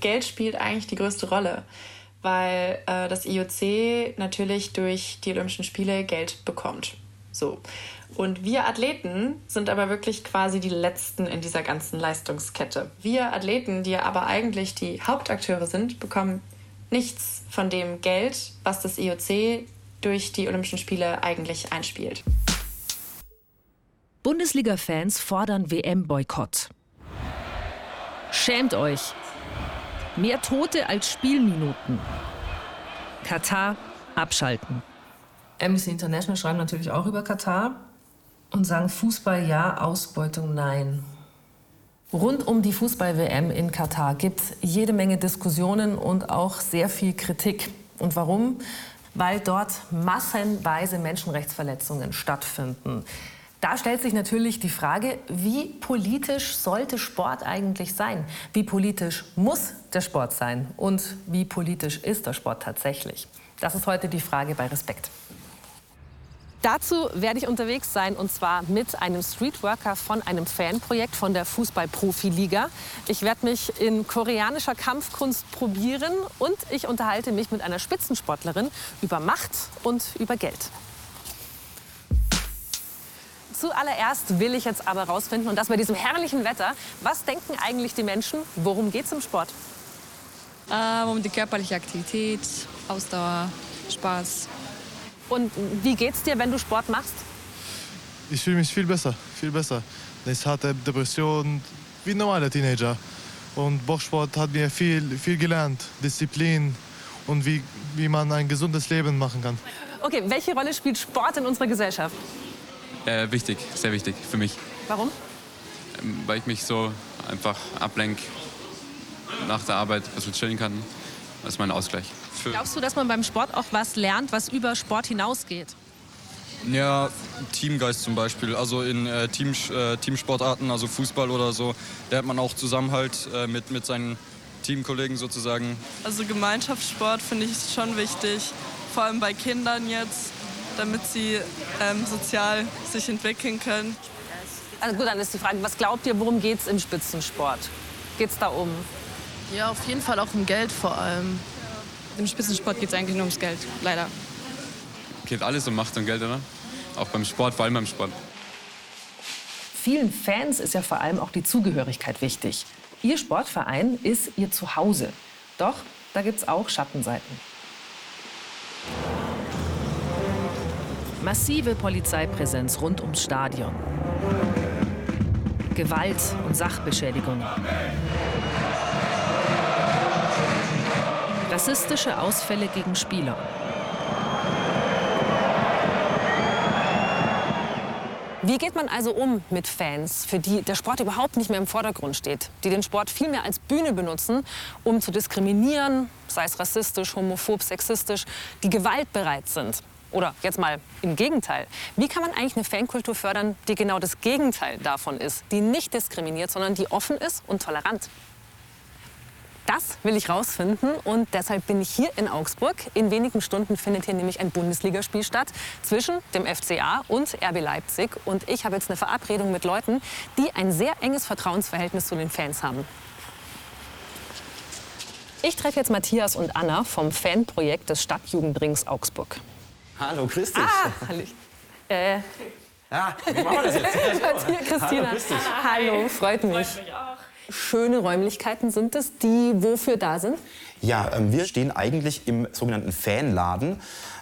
Geld spielt eigentlich die größte Rolle, weil äh, das IOC natürlich durch die Olympischen Spiele Geld bekommt. So. Und wir Athleten sind aber wirklich quasi die Letzten in dieser ganzen Leistungskette. Wir Athleten, die aber eigentlich die Hauptakteure sind, bekommen nichts von dem Geld, was das IOC durch die Olympischen Spiele eigentlich einspielt. Bundesliga-Fans fordern WM-Boykott. Schämt euch! Mehr Tote als Spielminuten. Katar abschalten. Amnesty International schreiben natürlich auch über Katar und sagen Fußball ja, Ausbeutung nein. Rund um die Fußball-WM in Katar gibt es jede Menge Diskussionen und auch sehr viel Kritik. Und warum? Weil dort massenweise Menschenrechtsverletzungen stattfinden. Da stellt sich natürlich die Frage, wie politisch sollte Sport eigentlich sein? Wie politisch muss der Sport sein? Und wie politisch ist der Sport tatsächlich? Das ist heute die Frage bei Respekt. Dazu werde ich unterwegs sein und zwar mit einem Streetworker von einem Fanprojekt von der Fußball-Profi-Liga. Ich werde mich in koreanischer Kampfkunst probieren und ich unterhalte mich mit einer Spitzensportlerin über Macht und über Geld. Zuallererst will ich jetzt aber rausfinden, und das bei diesem herrlichen Wetter, was denken eigentlich die Menschen, worum geht es im Sport? Ähm, um die körperliche Aktivität, Ausdauer, Spaß. Und wie geht's dir, wenn du Sport machst? Ich fühle mich viel besser, viel besser. Ich hatte Depression wie ein normaler Teenager. Und Boxsport hat mir viel, viel gelernt, Disziplin und wie, wie man ein gesundes Leben machen kann. Okay, welche Rolle spielt Sport in unserer Gesellschaft? Äh, wichtig, sehr wichtig für mich. Warum? Ähm, weil ich mich so einfach ablenke, nach der Arbeit ein bisschen chillen kann. Das ist mein Ausgleich. Für Glaubst du, dass man beim Sport auch was lernt, was über Sport hinausgeht? Ja, Teamgeist zum Beispiel. Also in äh, Team, äh, Teamsportarten, also Fußball oder so, lernt man auch Zusammenhalt äh, mit, mit seinen Teamkollegen sozusagen. Also Gemeinschaftssport finde ich schon wichtig, vor allem bei Kindern jetzt, damit sie ähm, sozial sich entwickeln können. Also gut, dann ist die Frage, was glaubt ihr, worum geht es im Spitzensport? Geht es da um? Ja, auf jeden Fall auch um Geld vor allem. Im Spitzensport geht es eigentlich nur ums Geld, leider. Geht alles um Macht und Geld, oder? Auch beim Sport, vor allem beim Sport. Vielen Fans ist ja vor allem auch die Zugehörigkeit wichtig. Ihr Sportverein ist ihr Zuhause. Doch da gibt es auch Schattenseiten. Massive Polizeipräsenz rund ums Stadion. Gewalt und Sachbeschädigungen. Rassistische Ausfälle gegen Spieler. Wie geht man also um mit Fans, für die der Sport überhaupt nicht mehr im Vordergrund steht, die den Sport viel mehr als Bühne benutzen, um zu diskriminieren, sei es rassistisch, homophob, sexistisch, die gewaltbereit sind? Oder jetzt mal im Gegenteil. Wie kann man eigentlich eine Fankultur fördern, die genau das Gegenteil davon ist, die nicht diskriminiert, sondern die offen ist und tolerant? Das will ich rausfinden und deshalb bin ich hier in Augsburg. In wenigen Stunden findet hier nämlich ein Bundesligaspiel statt zwischen dem FCA und RB Leipzig. Und ich habe jetzt eine Verabredung mit Leuten, die ein sehr enges Vertrauensverhältnis zu den Fans haben. Ich treffe jetzt Matthias und Anna vom Fanprojekt des Stadtjugendrings Augsburg. Hallo, grüß dich. Ah, hallo. Äh, ja, wie machen wir das jetzt? Hier, Christina. Hallo, Hallo, freut mich. Freut mich auch. Schöne Räumlichkeiten sind es, die wofür da sind? Ja, ähm, wir stehen eigentlich im sogenannten Fanladen.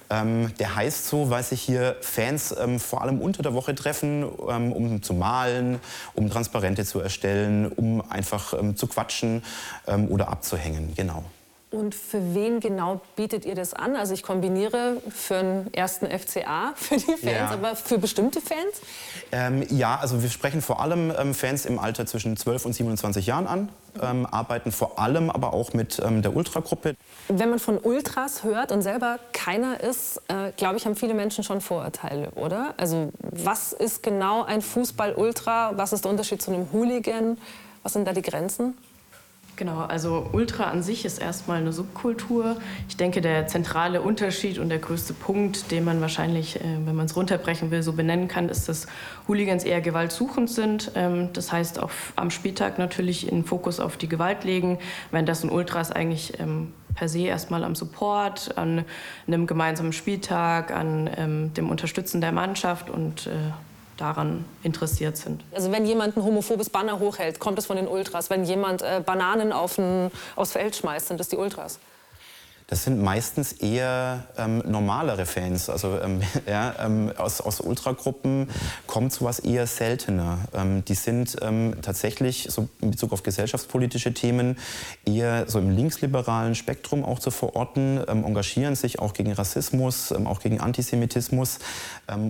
Ähm, der heißt so, weil sich hier Fans ähm, vor allem unter der Woche treffen, ähm, um zu malen, um Transparente zu erstellen, um einfach zu quatschen oder abzuhängen. Genau. Und für wen genau bietet ihr das an? Also ich kombiniere für den ersten FCA, für die Fans, Ja. aber für bestimmte Fans? Ähm, ja, also wir sprechen vor allem ähm, Fans im Alter zwischen 12 und 27 Jahren an, ähm, arbeiten vor allem aber auch mit ähm, der Ultragruppe. Wenn man von Ultras hört und selber keiner ist, äh, glaube ich, haben viele Menschen schon Vorurteile, oder? Also was ist genau ein Fußball-Ultra? Was ist der Unterschied zu einem Hooligan? Was sind da die Grenzen? Genau, also Ultra an sich ist erstmal eine Subkultur. Ich denke, der zentrale Unterschied und der größte Punkt, den man wahrscheinlich, äh, wenn man es runterbrechen will, so benennen kann, ist, dass Hooligans eher gewaltsuchend sind. Ähm, das heißt, auch am Spieltag natürlich in Fokus auf die Gewalt legen, während das ein Ultras eigentlich ähm, per se erstmal am Support, an einem gemeinsamen Spieltag, an ähm, dem Unterstützen der Mannschaft und äh, daran interessiert sind. Also wenn jemand ein homophobes Banner hochhält, kommt es von den Ultras. Wenn jemand äh, Bananen auf ein, aufs Feld schmeißt, sind das die Ultras. Das sind meistens eher ähm, normalere Fans. Also ähm, ja, ähm, aus, aus Ultragruppen kommt sowas eher seltener. Ähm, die sind ähm, tatsächlich so in Bezug auf gesellschaftspolitische Themen eher so im linksliberalen Spektrum auch zu verorten, ähm, engagieren sich auch gegen Rassismus, auch gegen Antisemitismus.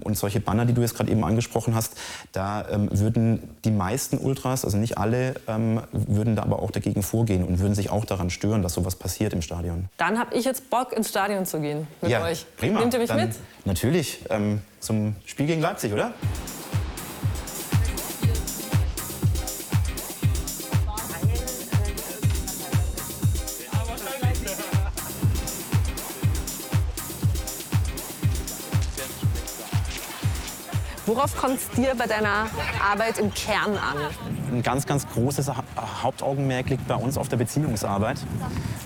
und solche Banner, die du jetzt gerade eben angesprochen hast, da würden die meisten Ultras, also nicht alle, würden da aber auch dagegen vorgehen und würden sich auch daran stören, dass sowas passiert im Stadion. Dann habe ich jetzt Bock, ins Stadion zu gehen mit ja, euch. Prima. Nehmt ihr mich Dann mit? Natürlich. Ähm, zum Spiel gegen Leipzig, oder? Worauf kommt es dir bei deiner Arbeit im Kern an? Ein ganz, ganz großes Hauptaugenmerk liegt bei uns auf der Beziehungsarbeit.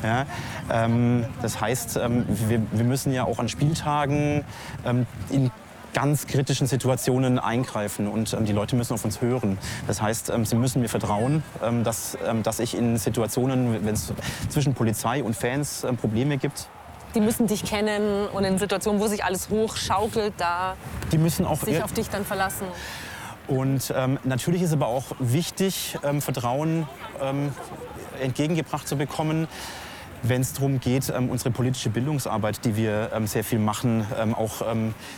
Ja, ähm, das heißt, ähm, wir, wir, müssen ja auch an Spieltagen ähm, in ganz kritischen Situationen eingreifen und ähm, die Leute müssen auf uns hören. Das heißt, ähm, sie müssen mir vertrauen, ähm, dass, dass ich in Situationen, wenn es zwischen Polizei und Fans Probleme gibt, die müssen dich kennen und in Situationen, wo sich alles hochschaukelt, da die müssen auch sich auf dich dann verlassen. Und ähm, natürlich ist aber auch wichtig, ähm, Vertrauen ähm, entgegengebracht zu bekommen, wenn es darum geht, ähm, unsere politische Bildungsarbeit, die wir ähm, sehr viel machen, ähm, auch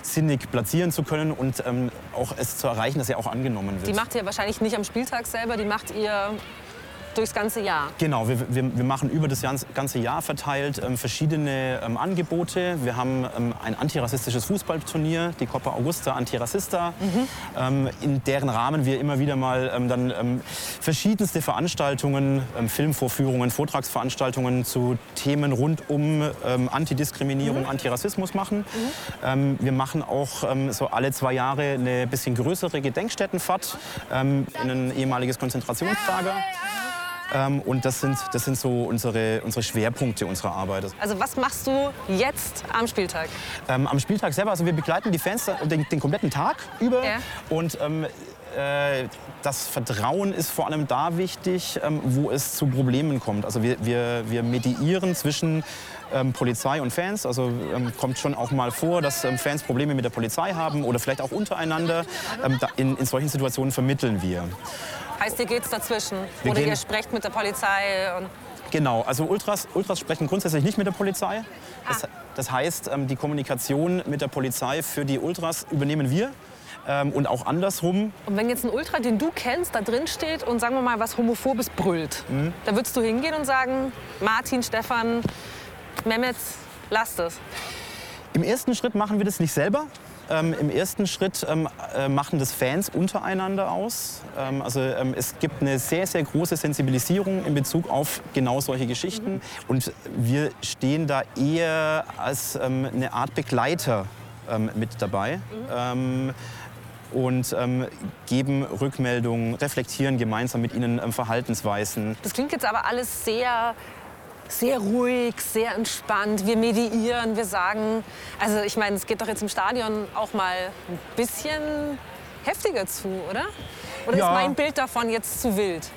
sinnig platzieren zu können und auch es zu erreichen, dass sie auch angenommen wird. Die macht ihr wahrscheinlich nicht am Spieltag selber, die macht ihr durchs ganze Jahr? Genau, wir, wir, wir machen über das ganze Jahr verteilt ähm, verschiedene ähm, Angebote. Wir haben ähm, ein antirassistisches Fußballturnier, die Copa Augusta Antirassista, mhm. Ähm, in deren Rahmen wir immer wieder mal ähm, dann ähm, verschiedenste Veranstaltungen, Filmvorführungen, Vortragsveranstaltungen zu Themen rund um Antidiskriminierung, mhm. Antirassismus machen. Mhm. wir machen auch so alle zwei Jahre eine bisschen größere Gedenkstättenfahrt in ein ehemaliges Konzentrationslager. Ähm, und das sind, das sind so unsere, unsere Schwerpunkte unserer Arbeit. Also was machst du jetzt am Spieltag? Ähm, am Spieltag selber, also wir begleiten die Fans den, den kompletten Tag über. Ja. Und ähm, äh, das Vertrauen ist vor allem da wichtig, ähm, wo es zu Problemen kommt. Also wir, wir, wir mediieren zwischen ähm, Polizei und Fans. Also ähm, kommt schon auch mal vor, dass ähm, Fans Probleme mit der Polizei haben oder vielleicht auch untereinander. Ähm, da, in, in solchen Situationen vermitteln wir. Heißt, ihr geht dazwischen? Wir Oder ihr sprecht mit der Polizei? genau, also Ultras, Ultras sprechen grundsätzlich nicht mit der Polizei. Das, ah. das heißt, ähm, die Kommunikation mit der Polizei für die Ultras übernehmen wir. Ähm, und auch andersrum. Und wenn jetzt ein Ultra, den du kennst, da drin steht und sagen wir mal was Homophobes brüllt, mhm. da würdest du hingehen und sagen, Martin, Stefan, Mehmet, lasst es. Im ersten Schritt machen wir das nicht selber, ähm, Im ersten Schritt ähm, äh, machen das Fans untereinander aus. Ähm, also ähm, es gibt eine sehr, sehr große Sensibilisierung in Bezug auf genau solche Geschichten. Mhm. Und wir stehen da eher als ähm, eine Art Begleiter ähm, mit dabei. Mhm. und geben Rückmeldungen, reflektieren gemeinsam mit ihnen Verhaltensweisen. Das klingt jetzt aber alles sehr sehr ruhig, sehr entspannt. Wir mediieren, wir sagen, also ich meine, es geht doch jetzt im Stadion auch mal ein bisschen heftiger zu, oder? Oder ja. ist mein Bild davon jetzt zu wild?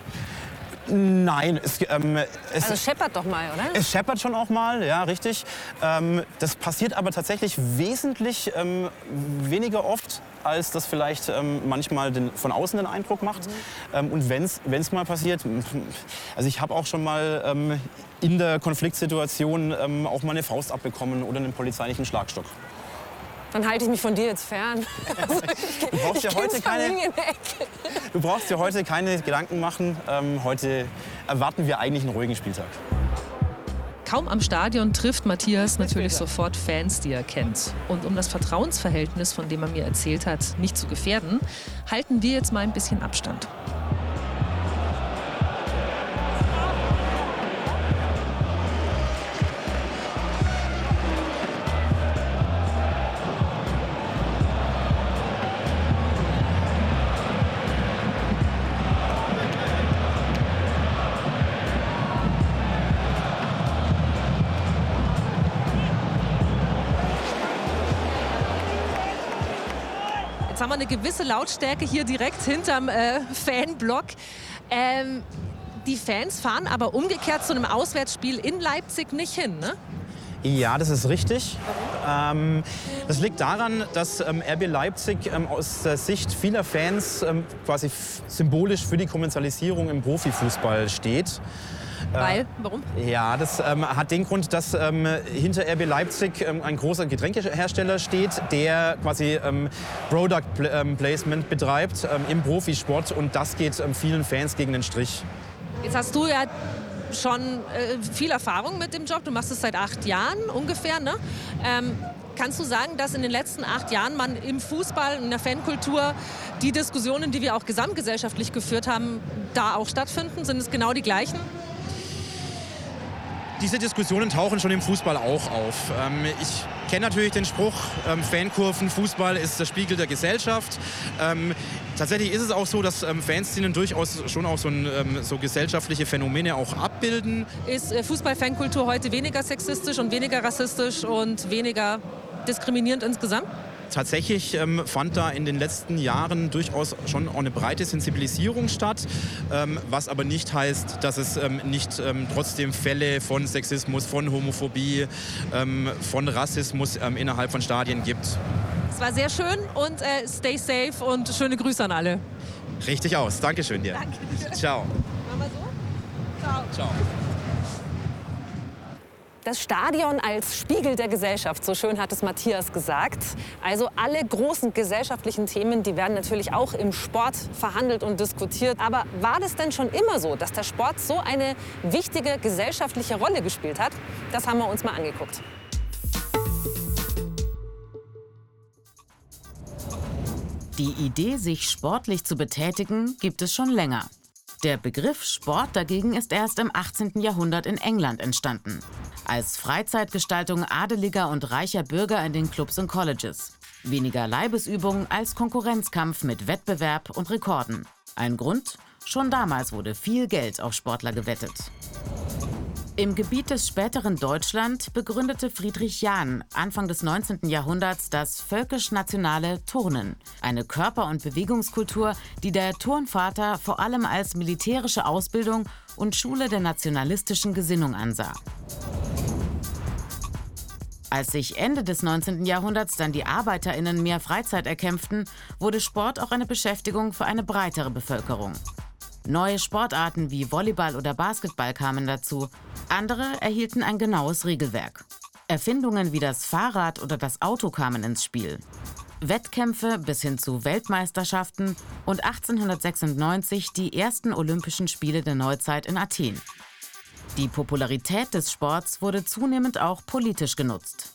Nein, es, ähm, es also scheppert doch mal, oder? Es scheppert schon auch mal, ja, richtig. Ähm, das passiert aber tatsächlich wesentlich ähm, weniger oft, als das vielleicht ähm, manchmal den, von außen den Eindruck macht. Mhm. und wenn es mal passiert, also ich habe auch schon mal ähm, in der Konfliktsituation ähm, auch mal eine Faust abbekommen oder einen polizeilichen Schlagstock. Dann halte ich mich von dir jetzt fern. Also du, brauchst ja heute keine, du brauchst dir heute keine Gedanken machen. Ähm, heute erwarten wir eigentlich einen ruhigen Spieltag. Kaum am Stadion trifft Matthias natürlich sofort Fans, die er kennt. Und um das Vertrauensverhältnis, von dem er mir erzählt hat, nicht zu gefährden, halten wir jetzt mal ein bisschen Abstand. Haben wir eine gewisse Lautstärke hier direkt hinterm äh, Fanblock. Ähm, die Fans fahren aber umgekehrt zu einem Auswärtsspiel in Leipzig nicht hin, ne? Ja, das ist richtig. Ähm, das liegt daran, dass ähm, RB Leipzig ähm, aus der Sicht vieler Fans ähm, quasi symbolisch für die Kommerzialisierung im Profifußball steht. Äh, Weil? Warum? Ja, das ähm, hat den Grund, dass ähm, hinter RB Leipzig ähm, ein großer Getränkehersteller steht, der quasi ähm, Product ähm, Placement betreibt ähm, im Profisport und das geht vielen Fans gegen den Strich. Jetzt hast du ja schon äh, viel Erfahrung mit dem Job. Du machst es seit acht Jahren ungefähr. Ne? Kannst du sagen, dass in den letzten acht Jahren man im Fußball, in der Fankultur, die Diskussionen, die wir auch gesamtgesellschaftlich geführt haben, da auch stattfinden? Sind es genau die gleichen? Diese Diskussionen tauchen schon im Fußball auch auf. Ähm, ich kenne natürlich den Spruch, ähm, Fankurven, Fußball ist der Spiegel der Gesellschaft. Ähm, tatsächlich ist es auch so, dass ähm, Fanszenen durchaus schon auch so, ein, ähm, so, gesellschaftliche Phänomene auch abbilden. Ist äh, Fußball-Fankultur heute weniger sexistisch und weniger rassistisch und weniger diskriminierend insgesamt? Tatsächlich ähm, fand da in den letzten Jahren durchaus schon auch eine breite Sensibilisierung statt, ähm, was aber nicht heißt, dass es ähm, nicht ähm, trotzdem Fälle von Sexismus, von Homophobie, ähm, von Rassismus ähm, innerhalb von Stadien gibt. Es war sehr schön und äh, stay safe und schöne Grüße an alle. Richtig aus. Dankeschön dir. Danke. Ciao. Machen wir so? Ciao. Ciao. Das Stadion als Spiegel der Gesellschaft, so schön hat es Matthias gesagt. Also alle großen gesellschaftlichen Themen, die werden natürlich auch im Sport verhandelt und diskutiert. Aber war das denn schon immer so, dass der Sport so eine wichtige gesellschaftliche Rolle gespielt hat? Das haben wir uns mal angeguckt. Die Idee, sich sportlich zu betätigen, gibt es schon länger. Der Begriff Sport dagegen ist erst im 18. Jahrhundert in England entstanden. Als Freizeitgestaltung adeliger und reicher Bürger in den Clubs und Colleges. Weniger Leibesübung als Konkurrenzkampf mit Wettbewerb und Rekorden. Ein Grund? Schon damals wurde viel Geld auf Sportler gewettet. Im Gebiet des späteren Deutschland begründete Friedrich Jahn Anfang des 19. Jahrhunderts das völkisch-nationale Turnen, eine Körper- und Bewegungskultur, die der Turnvater vor allem als militärische Ausbildung und Schule der nationalistischen Gesinnung ansah. Als sich Ende des 19. Jahrhunderts dann die ArbeiterInnen mehr Freizeit erkämpften, wurde Sport auch eine Beschäftigung für eine breitere Bevölkerung. Neue Sportarten wie Volleyball oder Basketball kamen dazu. Andere erhielten ein genaues Regelwerk. Erfindungen wie das Fahrrad oder das Auto kamen ins Spiel. Wettkämpfe bis hin zu Weltmeisterschaften und 1896 die ersten Olympischen Spiele der Neuzeit in Athen. Die Popularität des Sports wurde zunehmend auch politisch genutzt.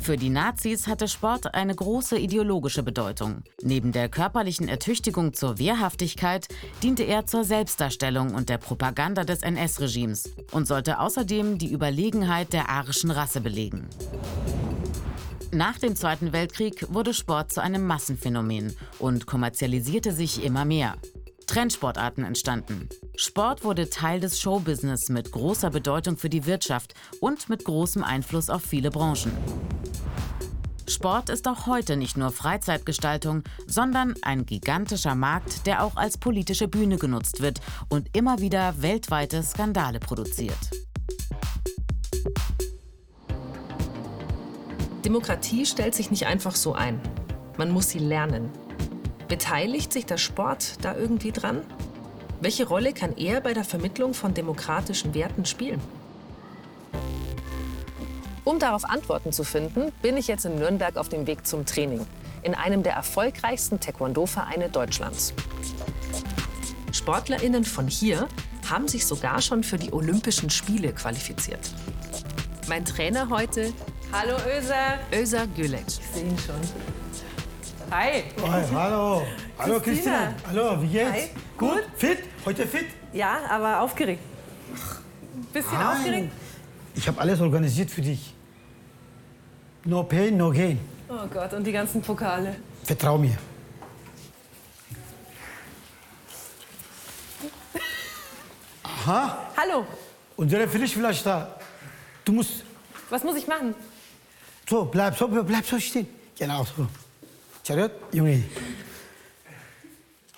Für die Nazis hatte Sport eine große ideologische Bedeutung. Neben der körperlichen Ertüchtigung zur Wehrhaftigkeit diente er zur Selbstdarstellung und der Propaganda des NS-Regimes und sollte außerdem die Überlegenheit der arischen Rasse belegen. Nach dem Zweiten Weltkrieg wurde Sport zu einem Massenphänomen und kommerzialisierte sich immer mehr. Trendsportarten entstanden. Sport wurde Teil des Showbusiness mit großer Bedeutung für die Wirtschaft und mit großem Einfluss auf viele Branchen. Sport ist auch heute nicht nur Freizeitgestaltung, sondern ein gigantischer Markt, der auch als politische Bühne genutzt wird und immer wieder weltweite Skandale produziert. Demokratie stellt sich nicht einfach so ein. Man muss sie lernen. Beteiligt sich der Sport da irgendwie dran? Welche Rolle kann er bei der Vermittlung von demokratischen Werten spielen? Um darauf Antworten zu finden, bin ich jetzt in Nürnberg auf dem Weg zum Training. In einem der erfolgreichsten Taekwondo-Vereine Deutschlands. SportlerInnen von hier haben sich sogar schon für die Olympischen Spiele qualifiziert. Mein Trainer heute. Hallo Öser. Öser Gülek. Ich sehe ihn schon. Hi. Hi, hallo. Hallo Christina. Hallo, wie geht's? Hi. Gut? Fit? Heute fit? Ja, aber aufgeregt. Bisschen Nein. aufgeregt? Ich habe alles organisiert für dich. No pain, no gain. Oh Gott, und die ganzen Pokale. Vertrau mir. Aha. Hallo. Und der Frisch da. Du musst Was muss ich machen? so, bleib so, bleib so stehen. Genau so. Chariot, Junge.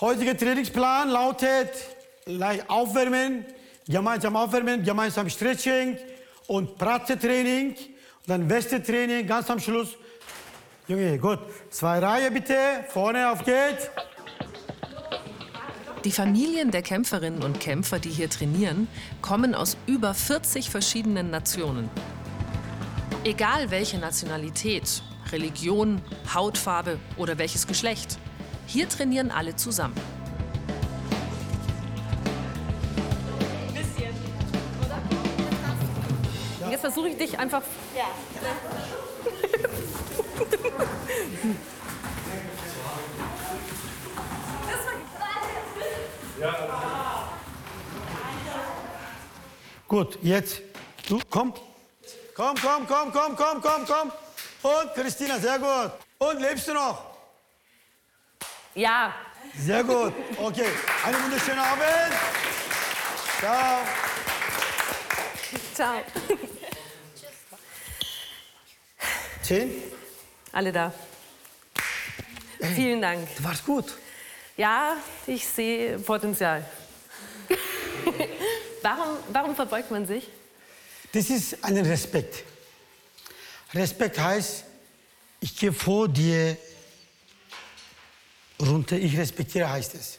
Heutiger Trainingsplan lautet leicht aufwärmen, gemeinsam aufwärmen, gemeinsam Stretching und Pratze-Training. Und dann Weste-Training ganz am Schluss. Junge, gut. Zwei Reihe bitte. Vorne auf geht's. Die Familien der Kämpferinnen und Kämpfer, die hier trainieren, kommen aus über 40 verschiedenen Nationen. Egal welche Nationalität, Religion, Hautfarbe oder welches Geschlecht, hier trainieren alle zusammen. Jetzt versuche ich dich einfach. Ja. Gut, jetzt. Du, komm. Komm, komm, komm, komm, komm, komm, komm. Und Christina, sehr gut. Und lebst du noch? Ja. Sehr gut. Okay, einen wunderschönen Abend. Ciao. Ciao. Zehn? Alle da. Vielen Dank. Du warst gut. Ja, ich sehe Potenzial. warum, warum verbeugt man sich? Das ist ein Respekt. Respekt heißt, ich gehe vor dir runter, ich respektiere, heißt es.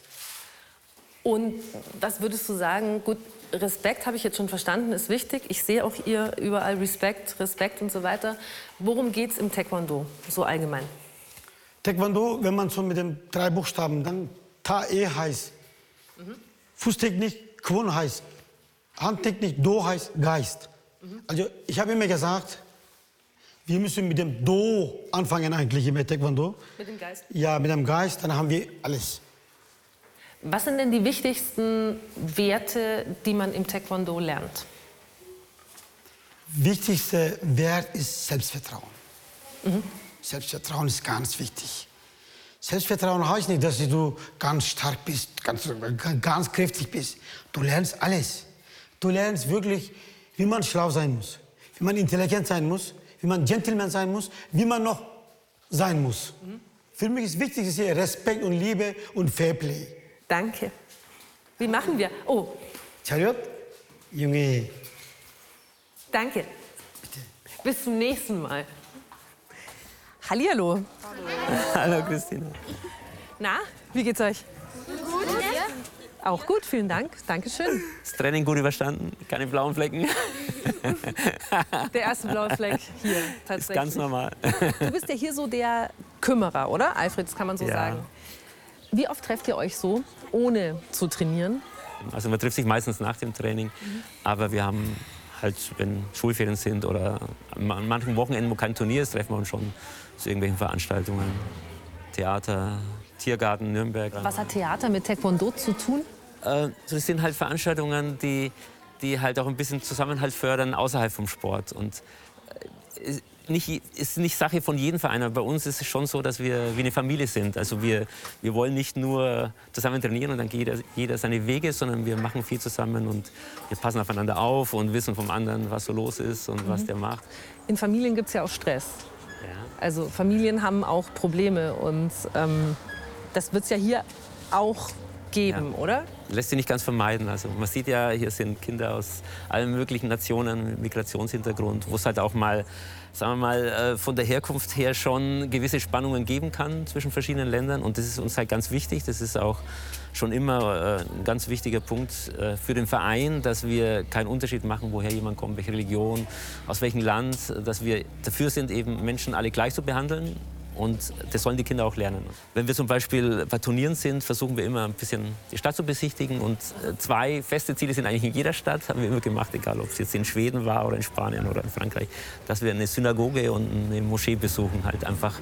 Und was würdest du sagen? Gut, Respekt habe ich jetzt schon verstanden, ist wichtig. Ich sehe auch ihr überall Respekt, Respekt und so weiter. Worum geht es im Taekwondo so allgemein? Taekwondo, wenn man so mit den drei Buchstaben, dann Ta-E heißt mhm. Fußtechnik, Kwon heißt Handtechnik, Do heißt Geist. Mhm. Also ich habe immer gesagt, wir müssen mit dem Do anfangen eigentlich im Taekwondo. Mit dem Geist? Ja, mit dem Geist, dann haben wir alles. Was sind denn die wichtigsten Werte, die man im Taekwondo lernt? Wichtigster Wert ist Selbstvertrauen. Mhm. Selbstvertrauen ist ganz wichtig. Selbstvertrauen heißt nicht, dass du ganz stark bist, ganz, ganz kräftig bist. Du lernst alles. Du lernst wirklich, wie man schlau sein muss, wie man intelligent sein muss, wie man Gentleman sein muss, wie man noch sein muss. Mhm. Für mich ist wichtig, ist hier Respekt und Liebe und Fairplay. Danke. Wie machen wir? Oh. Chariot? Junge. Danke. Bitte. Bis zum nächsten Mal. Hallihallo. Hallo Christina. Na, wie geht's euch? Auch gut, vielen Dank. Dankeschön. Das Training gut überstanden, keine blauen Flecken. Der erste blaue Fleck hier tatsächlich. Ist ganz normal. Du bist ja hier so der Kümmerer, oder? Alfred, das kann man so ja. sagen. Wie oft trefft ihr euch so, ohne zu trainieren? Also man trifft sich meistens nach dem Training, mhm. aber wir haben halt, wenn Schulferien sind oder an manchen Wochenenden, wo kein Turnier ist, treffen wir uns schon zu irgendwelchen Veranstaltungen. Theater, Tiergarten, Nürnberg. Was hat Theater mit Taekwondo zu tun? Äh, das sind halt Veranstaltungen, die, die halt auch ein bisschen Zusammenhalt fördern außerhalb vom Sport. Und äh, nicht, ist nicht Sache von jedem Verein, aber bei uns ist es schon so, dass wir wie eine Familie sind. Also wir, wir wollen nicht nur zusammen trainieren und dann geht jeder, jeder seine Wege, sondern wir machen viel zusammen und wir passen aufeinander auf und wissen vom anderen, was so los ist und mhm. was der macht. In Familien gibt es ja auch Stress. Ja. Also Familien haben auch Probleme und ähm, das wird es ja hier auch geben, ja. oder? Lässt sich nicht ganz vermeiden. Also man sieht ja, hier sind Kinder aus allen möglichen Nationen mit Migrationshintergrund, wo es halt auch mal sagen wir mal, äh, von der Herkunft her schon gewisse Spannungen geben kann zwischen verschiedenen Ländern. Und das ist uns halt ganz wichtig. Das ist auch schon immer äh, ein ganz wichtiger Punkt äh, für den Verein, dass wir keinen Unterschied machen, woher jemand kommt, welche Religion, aus welchem Land, dass wir dafür sind, eben Menschen alle gleich zu behandeln und das sollen die Kinder auch lernen. Wenn wir zum Beispiel bei Turnieren sind, versuchen wir immer ein bisschen die Stadt zu besichtigen. Und äh, zwei feste Ziele sind eigentlich in jeder Stadt, haben wir immer gemacht, egal ob es jetzt in Schweden war oder in Spanien oder in Frankreich, dass wir eine Synagoge und eine Moschee besuchen, halt einfach,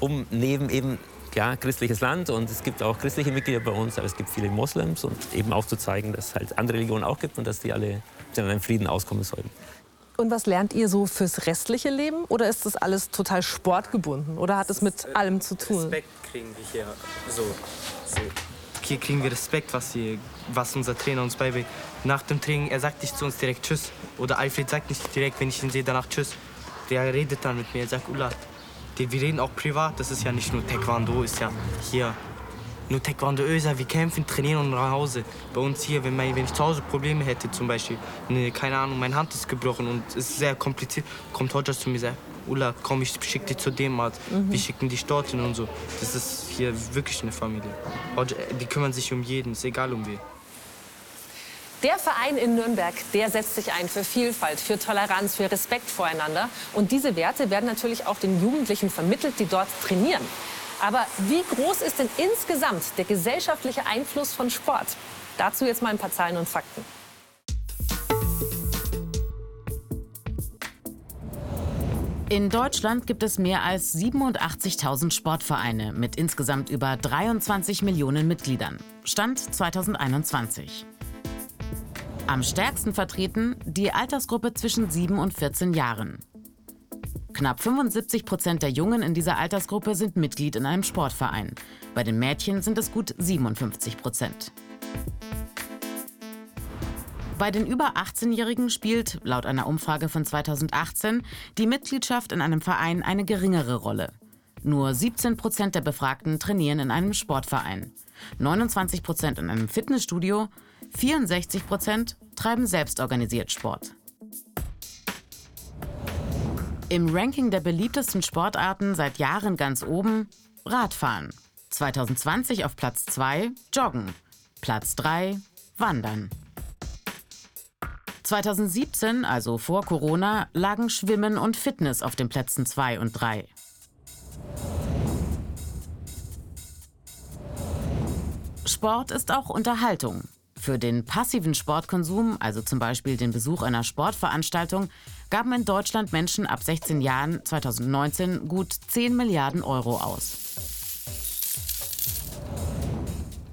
um neben eben ja, christliches Land und es gibt auch christliche Mitglieder bei uns, aber es gibt viele Moslems und eben auch zu zeigen, dass es halt andere Religionen auch gibt und dass die alle in einem Frieden auskommen sollten. Und was lernt ihr so fürs restliche Leben? Oder ist das alles total sportgebunden? Oder hat es mit äh, allem zu tun? Respekt kriegen wir hier. So, so. Hier kriegen wir Respekt, was, hier, was unser Trainer uns beibringt. Nach dem Training, er sagt nicht zu uns direkt Tschüss. Oder Alfred sagt nicht direkt, wenn ich ihn sehe, danach Tschüss. Der redet dann mit mir, er sagt Ulla. wir reden auch privat, das ist ja nicht nur Taekwondo, ist ja hier nur Taekwondo Öser, wir kämpfen, trainieren und nach Hause. Bei uns hier, wenn, mein, wenn ich zu Hause Probleme hätte, zum Beispiel, ne, keine Ahnung, meine Hand ist gebrochen und es ist sehr kompliziert, kommt Hodjas zu mir und sagt, Ulla, komm, ich schick dich zu dem Arzt. Mhm. Wir schicken dich dorthin und so. Das ist hier wirklich eine Familie. Die kümmern sich um jeden, ist egal um wen. Der Verein in Nürnberg, der setzt sich ein für Vielfalt, für Toleranz, für Respekt voreinander. Und diese Werte werden natürlich auch den Jugendlichen vermittelt, die dort trainieren. Aber wie groß ist denn insgesamt der gesellschaftliche Einfluss von Sport? Dazu jetzt mal ein paar Zahlen und Fakten. In Deutschland gibt es mehr als 87.000 Sportvereine mit insgesamt über 23 Millionen Mitgliedern. Stand 2021. Am stärksten vertreten die Altersgruppe zwischen 7 und 14 Jahren. Knapp 75 Prozent der Jungen in dieser Altersgruppe sind Mitglied in einem Sportverein. Bei den Mädchen sind es gut 57 Prozent. Bei den über 18-Jährigen spielt, laut einer Umfrage von 2018, die Mitgliedschaft in einem Verein eine geringere Rolle. Nur 17 Prozent der Befragten trainieren in einem Sportverein, 29 Prozent in einem Fitnessstudio, 64 Prozent treiben selbstorganisiert Sport. Im Ranking der beliebtesten Sportarten seit Jahren ganz oben Radfahren. 2020 auf Platz 2 Joggen. Platz 3 Wandern. 2017, also vor Corona, lagen Schwimmen und Fitness auf den Plätzen 2 und 3. Sport ist auch Unterhaltung. Für den passiven Sportkonsum, also zum Beispiel den Besuch einer Sportveranstaltung, gaben in Deutschland Menschen ab 16 Jahren 2019 gut 10 Milliarden Euro aus.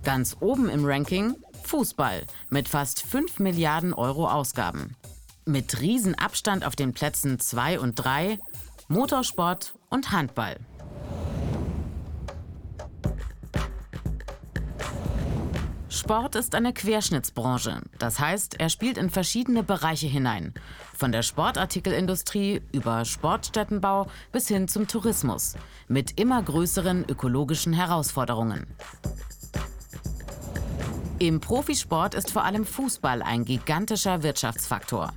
Ganz oben im Ranking Fußball mit fast 5 Milliarden Euro Ausgaben. Mit Riesenabstand auf den Plätzen 2 und 3 Motorsport und Handball. Sport ist eine Querschnittsbranche. Das heißt, er spielt in verschiedene Bereiche hinein. Von der Sportartikelindustrie über Sportstättenbau bis hin zum Tourismus. Mit immer größeren ökologischen Herausforderungen. Im Profisport ist vor allem Fußball ein gigantischer Wirtschaftsfaktor.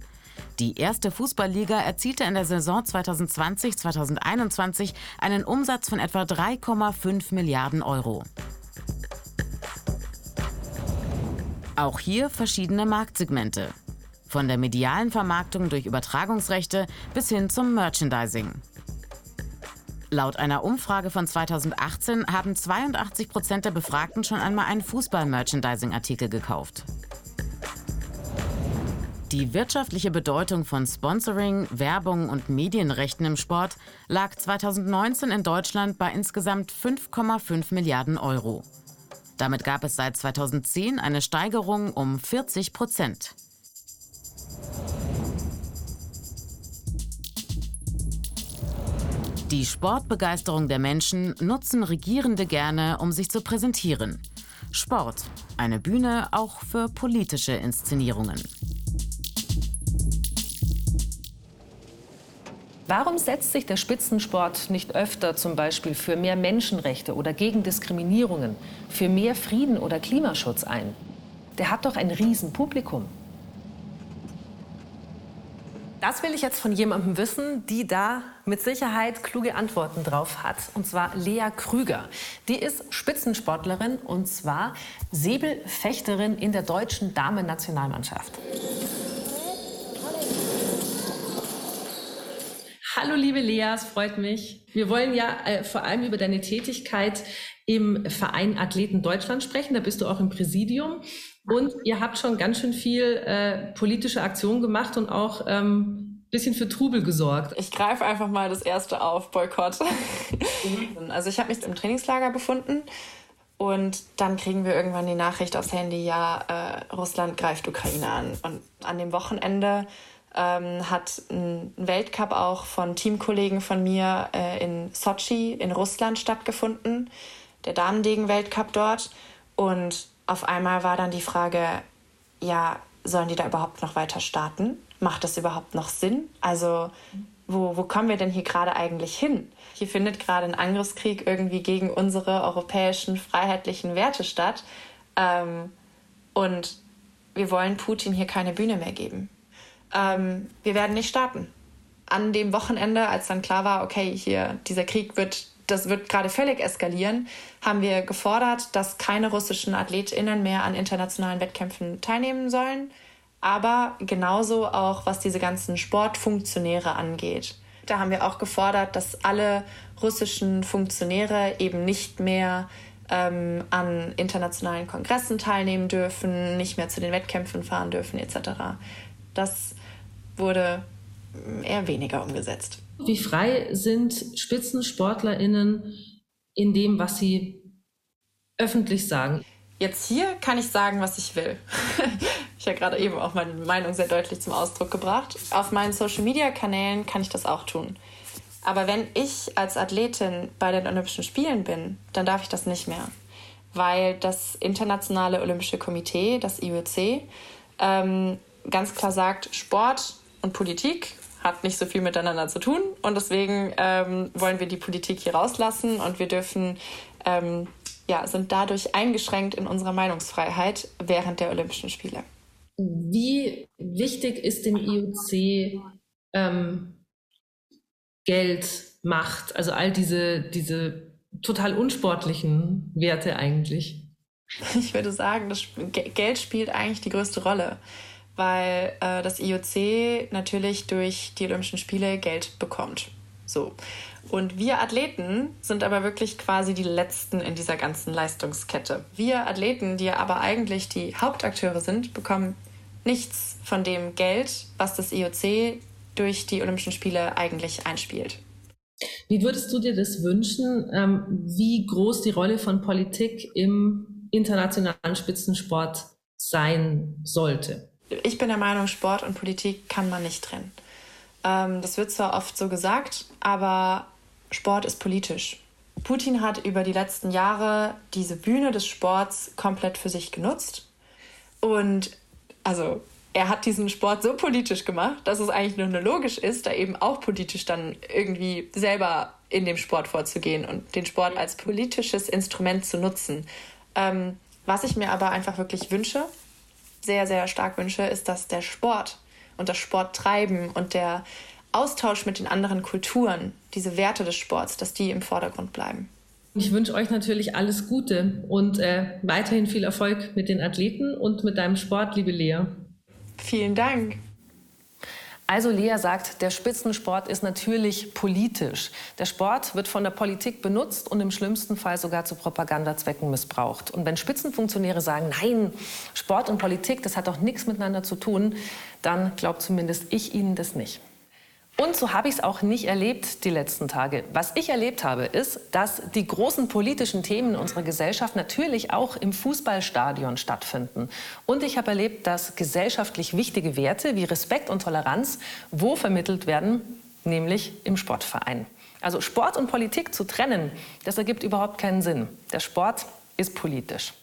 Die erste Fußballliga erzielte in der Saison 2020-2021 einen Umsatz von etwa 3,5 Milliarden Euro. Auch hier verschiedene Marktsegmente. Von der medialen Vermarktung durch Übertragungsrechte bis hin zum Merchandising. Laut einer Umfrage von 2018 haben 82 Prozent der Befragten schon einmal einen Fußball-Merchandising-Artikel gekauft. Die wirtschaftliche Bedeutung von Sponsoring, Werbung und Medienrechten im Sport lag 2019 in Deutschland bei insgesamt 5,5 Milliarden Euro. Damit gab es seit 2010 eine Steigerung um 40 Prozent. Die Sportbegeisterung der Menschen nutzen Regierende gerne, um sich zu präsentieren. Sport, eine Bühne auch für politische Inszenierungen. Warum setzt sich der Spitzensport nicht öfter zum Beispiel für mehr Menschenrechte oder gegen Diskriminierungen, für mehr Frieden oder Klimaschutz ein? Der hat doch ein Riesenpublikum. Das will ich jetzt von jemandem wissen, die da mit Sicherheit kluge Antworten drauf hat. Und zwar Lea Krüger. Die ist Spitzensportlerin und zwar Säbelfechterin in der deutschen Damen-Nationalmannschaft. Hallo liebe Lea, es freut mich. Wir wollen ja äh, vor allem über deine Tätigkeit im Verein Athleten Deutschland sprechen. Da bist du auch im Präsidium. Und ihr habt schon ganz schön viel äh, politische Aktionen gemacht und auch ähm, bisschen für Trubel gesorgt. Ich greife einfach mal das erste auf, Boykott. also ich habe mich im Trainingslager befunden und dann kriegen wir irgendwann die Nachricht aufs Handy, ja, äh, Russland greift Ukraine an. Und an dem Wochenende ähm, hat ein Weltcup auch von Teamkollegen von mir äh, in Sochi in Russland stattgefunden, der Damendegen-Weltcup dort. Und auf einmal war dann die Frage, ja, sollen die da überhaupt noch weiter starten? Macht das überhaupt noch Sinn? Also wo, wo kommen wir denn hier gerade eigentlich hin? Hier findet gerade ein Angriffskrieg irgendwie gegen unsere europäischen freiheitlichen Werte statt. Ähm, und wir wollen Putin hier keine Bühne mehr geben. Ähm, wir werden nicht starten. An dem Wochenende, als dann klar war, okay, hier dieser Krieg wird, das wird gerade völlig eskalieren, haben wir gefordert, dass keine russischen AthletInnen mehr an internationalen Wettkämpfen teilnehmen sollen. Aber genauso auch, was diese ganzen Sportfunktionäre angeht. Da haben wir auch gefordert, dass alle russischen Funktionäre eben nicht mehr ähm, an internationalen Kongressen teilnehmen dürfen, nicht mehr zu den Wettkämpfen fahren dürfen etc. Das wurde eher weniger umgesetzt. Wie frei sind SpitzensportlerInnen in dem, was sie öffentlich sagen? Jetzt hier kann ich sagen, was ich will. ich habe gerade eben auch meine Meinung sehr deutlich zum Ausdruck gebracht. Auf meinen Social-Media-Kanälen kann ich das auch tun. Aber wenn ich als Athletin bei den Olympischen Spielen bin, dann darf ich das nicht mehr. Weil das Internationale Olympische Komitee, das IOC, ähm, ganz klar sagt, Sport und Politik hat nicht so viel miteinander zu tun. Und deswegen ähm, wollen wir die Politik hier rauslassen und wir dürfen, ähm, ja, sind dadurch eingeschränkt in unserer Meinungsfreiheit während der Olympischen Spiele. Wie wichtig ist dem IOC ähm, Geld, Macht, also all diese, diese total unsportlichen Werte eigentlich? Ich würde sagen, das Geld spielt eigentlich die größte Rolle, weil äh, das IOC natürlich durch die Olympischen Spiele Geld bekommt. So. Und wir Athleten sind aber wirklich quasi die Letzten in dieser ganzen Leistungskette. Wir Athleten, die aber eigentlich die Hauptakteure sind, bekommen nichts von dem Geld, was das IOC durch die Olympischen Spiele eigentlich einspielt. Wie würdest du dir das wünschen, ähm, wie groß die Rolle von Politik im internationalen Spitzensport sein sollte? Ich bin der Meinung, Sport und Politik kann man nicht trennen. Ähm, das wird zwar oft so gesagt, aber Sport ist politisch. Putin hat über die letzten Jahre diese Bühne des Sports komplett für sich genutzt. Und also er hat diesen Sport so politisch gemacht, dass es eigentlich nur logisch ist, da eben auch politisch dann irgendwie selber in dem Sport vorzugehen und den Sport als politisches Instrument zu nutzen. Ähm, was ich mir aber einfach wirklich wünsche, sehr, sehr stark wünsche, ist, dass der Sport und das Sporttreiben und der Austausch mit den anderen Kulturen, diese Werte des Sports, dass die im Vordergrund bleiben. Ich wünsche euch natürlich alles Gute und äh, weiterhin viel Erfolg mit den Athleten und mit deinem Sport, liebe Lea. Vielen Dank. Also Lea sagt, der Spitzensport ist natürlich politisch. Der Sport wird von der Politik benutzt und im schlimmsten Fall sogar zu Propagandazwecken missbraucht. Und wenn Spitzenfunktionäre sagen, nein, Sport und Politik, das hat doch nichts miteinander zu tun, dann glaubt zumindest ich ihnen das nicht. Und so habe ich es auch nicht erlebt die letzten Tage. Was ich erlebt habe, ist, dass die großen politischen Themen unserer Gesellschaft natürlich auch im Fußballstadion stattfinden. Und ich habe erlebt, dass gesellschaftlich wichtige Werte wie Respekt und Toleranz wo vermittelt werden? Nämlich im Sportverein. Also Sport und Politik zu trennen, das ergibt überhaupt keinen Sinn. Der Sport ist politisch.